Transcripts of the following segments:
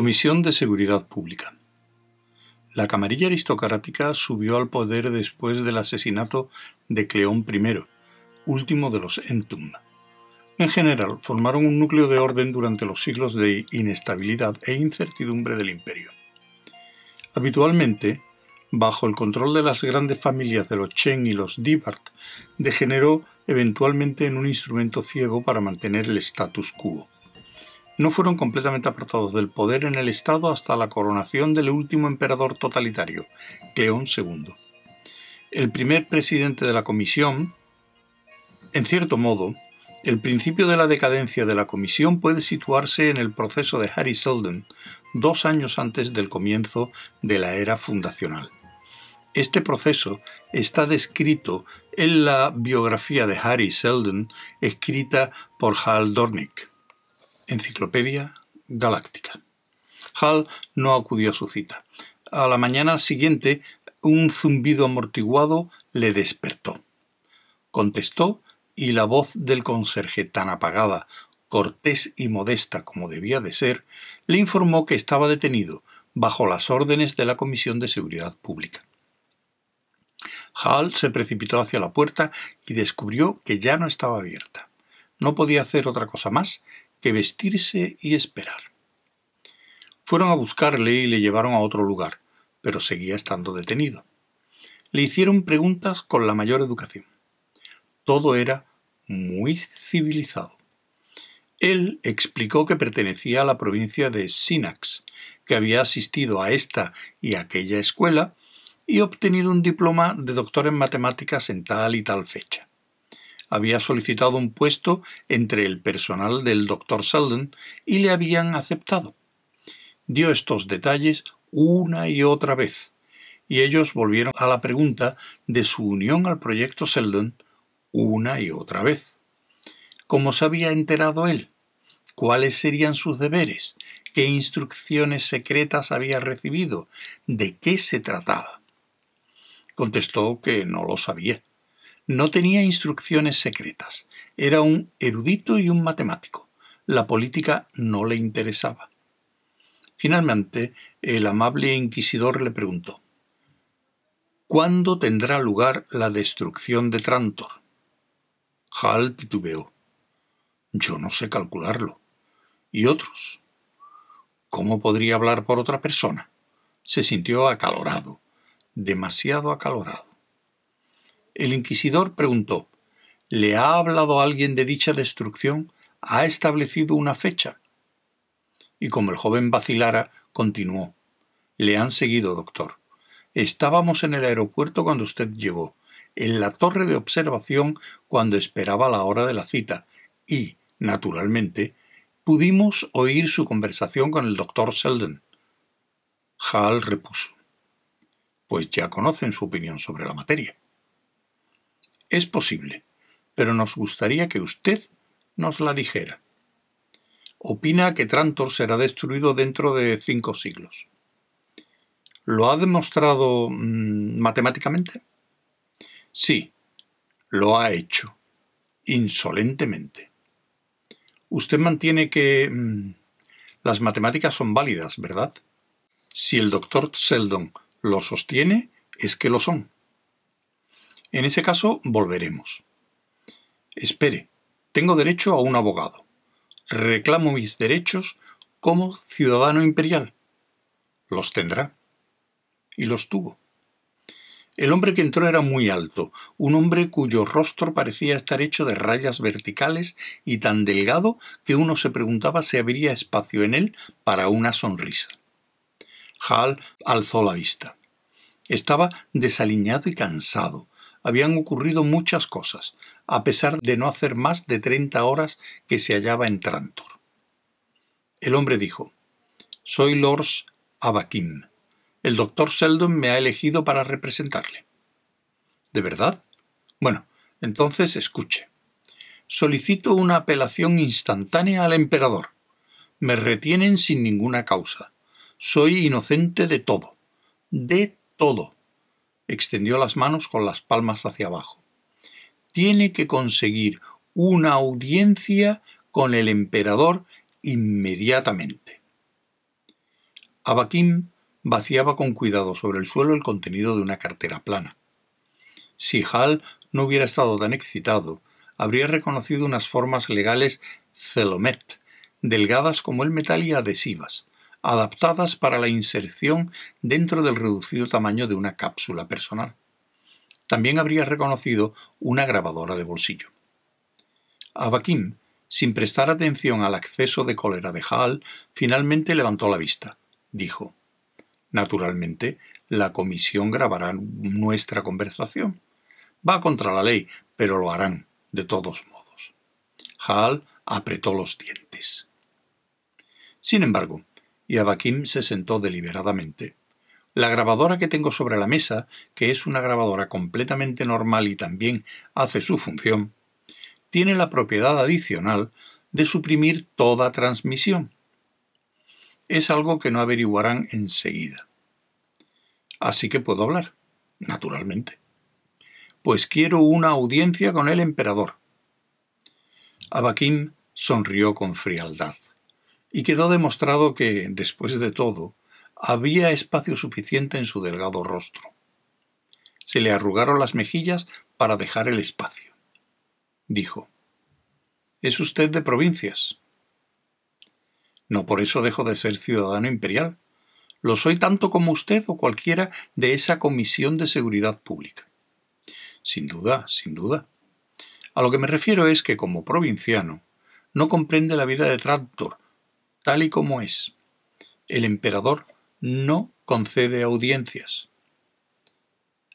Comisión de Seguridad Pública. La camarilla aristocrática subió al poder después del asesinato de Cleón I, último de los Entum. En general, formaron un núcleo de orden durante los siglos de inestabilidad e incertidumbre del imperio. Habitualmente, bajo el control de las grandes familias de los Chen y los Dibart, degeneró eventualmente en un instrumento ciego para mantener el status quo no fueron completamente apartados del poder en el Estado hasta la coronación del último emperador totalitario, Cleón II. El primer presidente de la Comisión, en cierto modo, el principio de la decadencia de la Comisión puede situarse en el proceso de Harry Seldon, dos años antes del comienzo de la era fundacional. Este proceso está descrito en la biografía de Harry Seldon escrita por Hal Dornick. Enciclopedia Galáctica. Hal no acudió a su cita. A la mañana siguiente, un zumbido amortiguado le despertó. Contestó y la voz del conserje, tan apagada, cortés y modesta como debía de ser, le informó que estaba detenido bajo las órdenes de la Comisión de Seguridad Pública. Hal se precipitó hacia la puerta y descubrió que ya no estaba abierta. No podía hacer otra cosa más que vestirse y esperar. Fueron a buscarle y le llevaron a otro lugar, pero seguía estando detenido. Le hicieron preguntas con la mayor educación. Todo era muy civilizado. Él explicó que pertenecía a la provincia de Sinax, que había asistido a esta y aquella escuela y obtenido un diploma de doctor en matemáticas en tal y tal fecha había solicitado un puesto entre el personal del Dr. Selden y le habían aceptado. Dio estos detalles una y otra vez, y ellos volvieron a la pregunta de su unión al proyecto Selden una y otra vez. ¿Cómo se había enterado él? ¿Cuáles serían sus deberes? ¿Qué instrucciones secretas había recibido? ¿De qué se trataba? Contestó que no lo sabía no tenía instrucciones secretas. Era un erudito y un matemático. La política no le interesaba. Finalmente, el amable inquisidor le preguntó ¿Cuándo tendrá lugar la destrucción de Trantor? Hal titubeó. Yo no sé calcularlo. ¿Y otros? ¿Cómo podría hablar por otra persona? Se sintió acalorado, demasiado acalorado. El inquisidor preguntó ¿Le ha hablado alguien de dicha destrucción? ¿Ha establecido una fecha? Y como el joven vacilara, continuó Le han seguido, doctor. Estábamos en el aeropuerto cuando usted llegó, en la torre de observación cuando esperaba la hora de la cita, y, naturalmente, pudimos oír su conversación con el doctor Selden. Hall repuso. Pues ya conocen su opinión sobre la materia. Es posible, pero nos gustaría que usted nos la dijera. Opina que Trantor será destruido dentro de cinco siglos. ¿Lo ha demostrado mm, matemáticamente? Sí, lo ha hecho, insolentemente. Usted mantiene que mm, las matemáticas son válidas, ¿verdad? Si el doctor Seldon lo sostiene, es que lo son. En ese caso, volveremos. Espere, tengo derecho a un abogado. Reclamo mis derechos como ciudadano imperial. Los tendrá. Y los tuvo. El hombre que entró era muy alto, un hombre cuyo rostro parecía estar hecho de rayas verticales y tan delgado que uno se preguntaba si habría espacio en él para una sonrisa. Hal alzó la vista. Estaba desaliñado y cansado, habían ocurrido muchas cosas, a pesar de no hacer más de treinta horas que se hallaba en Trantor. El hombre dijo Soy Lors Abakim. El doctor Seldon me ha elegido para representarle. ¿De verdad? Bueno, entonces escuche. Solicito una apelación instantánea al emperador. Me retienen sin ninguna causa. Soy inocente de todo. De todo extendió las manos con las palmas hacia abajo. Tiene que conseguir una audiencia con el emperador inmediatamente. Abakim vaciaba con cuidado sobre el suelo el contenido de una cartera plana. Si Hal no hubiera estado tan excitado, habría reconocido unas formas legales celomet, delgadas como el metal y adhesivas, adaptadas para la inserción dentro del reducido tamaño de una cápsula personal. También habría reconocido una grabadora de bolsillo. Abakim, sin prestar atención al acceso de cólera de Hall, finalmente levantó la vista. Dijo: Naturalmente, la comisión grabará nuestra conversación. Va contra la ley, pero lo harán, de todos modos. Hall apretó los dientes. Sin embargo, y Abakim se sentó deliberadamente. La grabadora que tengo sobre la mesa, que es una grabadora completamente normal y también hace su función, tiene la propiedad adicional de suprimir toda transmisión. Es algo que no averiguarán enseguida. Así que puedo hablar, naturalmente. Pues quiero una audiencia con el emperador. Abakim sonrió con frialdad y quedó demostrado que, después de todo, había espacio suficiente en su delgado rostro. Se le arrugaron las mejillas para dejar el espacio. Dijo, ¿Es usted de provincias? No por eso dejo de ser ciudadano imperial. Lo soy tanto como usted o cualquiera de esa Comisión de Seguridad Pública. Sin duda, sin duda. A lo que me refiero es que como provinciano no comprende la vida de Trantor tal y como es. El emperador no concede audiencias.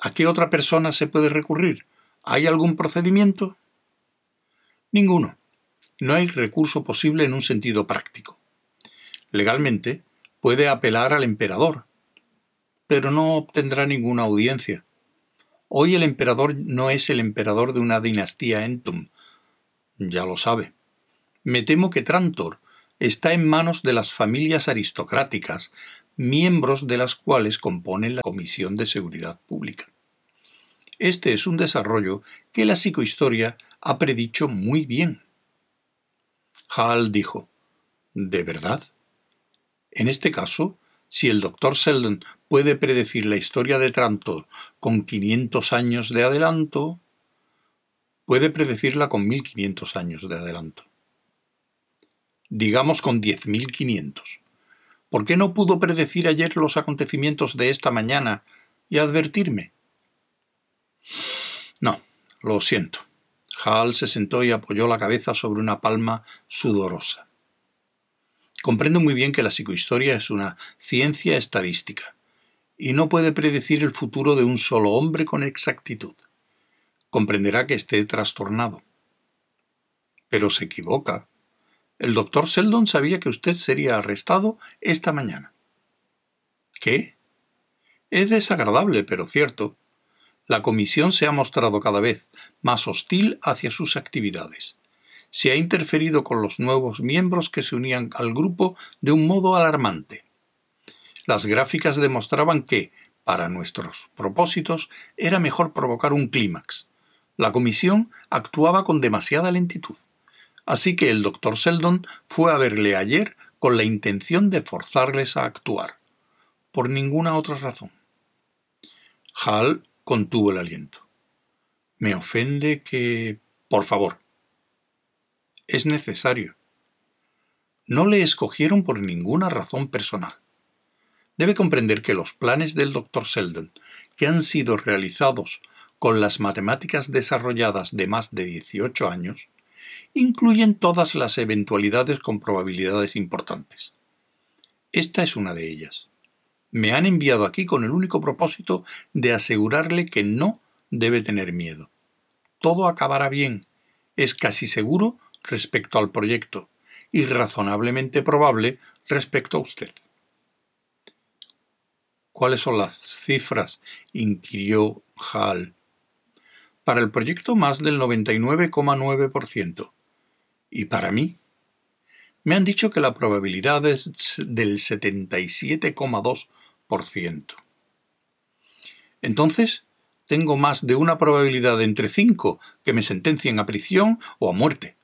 ¿A qué otra persona se puede recurrir? ¿Hay algún procedimiento? Ninguno. No hay recurso posible en un sentido práctico. Legalmente, puede apelar al emperador, pero no obtendrá ninguna audiencia. Hoy el emperador no es el emperador de una dinastía Entum. Ya lo sabe. Me temo que Trantor está en manos de las familias aristocráticas, miembros de las cuales componen la Comisión de Seguridad Pública. Este es un desarrollo que la psicohistoria ha predicho muy bien. Hall dijo, ¿De verdad? En este caso, si el doctor Sheldon puede predecir la historia de Trantor con 500 años de adelanto, puede predecirla con 1500 años de adelanto digamos con 10.500. ¿Por qué no pudo predecir ayer los acontecimientos de esta mañana y advertirme? No, lo siento. Hall se sentó y apoyó la cabeza sobre una palma sudorosa. Comprendo muy bien que la psicohistoria es una ciencia estadística y no puede predecir el futuro de un solo hombre con exactitud. Comprenderá que esté trastornado. Pero se equivoca, el doctor Sheldon sabía que usted sería arrestado esta mañana. ¿Qué? Es desagradable, pero cierto. La comisión se ha mostrado cada vez más hostil hacia sus actividades. Se ha interferido con los nuevos miembros que se unían al grupo de un modo alarmante. Las gráficas demostraban que, para nuestros propósitos, era mejor provocar un clímax. La comisión actuaba con demasiada lentitud. Así que el doctor Sheldon fue a verle ayer con la intención de forzarles a actuar. Por ninguna otra razón. Hal contuvo el aliento. Me ofende que... Por favor. Es necesario. No le escogieron por ninguna razón personal. Debe comprender que los planes del doctor Sheldon, que han sido realizados con las matemáticas desarrolladas de más de 18 años, incluyen todas las eventualidades con probabilidades importantes. Esta es una de ellas. Me han enviado aquí con el único propósito de asegurarle que no debe tener miedo. Todo acabará bien. Es casi seguro respecto al proyecto y razonablemente probable respecto a usted. ¿Cuáles son las cifras? inquirió Hall. Para el proyecto más del 99,9%. ¿Y para mí? Me han dicho que la probabilidad es del 77,2%. Entonces, tengo más de una probabilidad entre cinco que me sentencien a prisión o a muerte.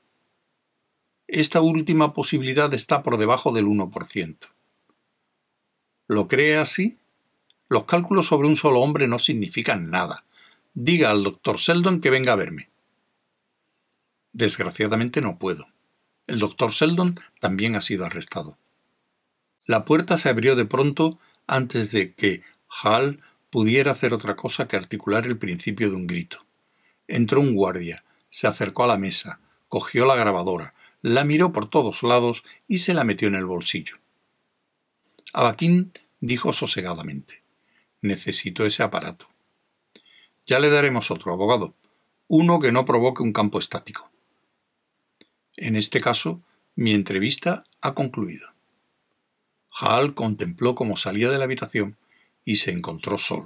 Esta última posibilidad está por debajo del 1%. ¿Lo cree así? Los cálculos sobre un solo hombre no significan nada. Diga al doctor Seldon que venga a verme. Desgraciadamente no puedo. El doctor Seldon también ha sido arrestado. La puerta se abrió de pronto antes de que Hall pudiera hacer otra cosa que articular el principio de un grito. Entró un guardia, se acercó a la mesa, cogió la grabadora, la miró por todos lados y se la metió en el bolsillo. Abaquín dijo sosegadamente Necesito ese aparato. Ya le daremos otro, abogado. Uno que no provoque un campo estático. En este caso, mi entrevista ha concluido. Hall contempló cómo salía de la habitación y se encontró solo.